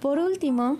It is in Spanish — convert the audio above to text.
Por último,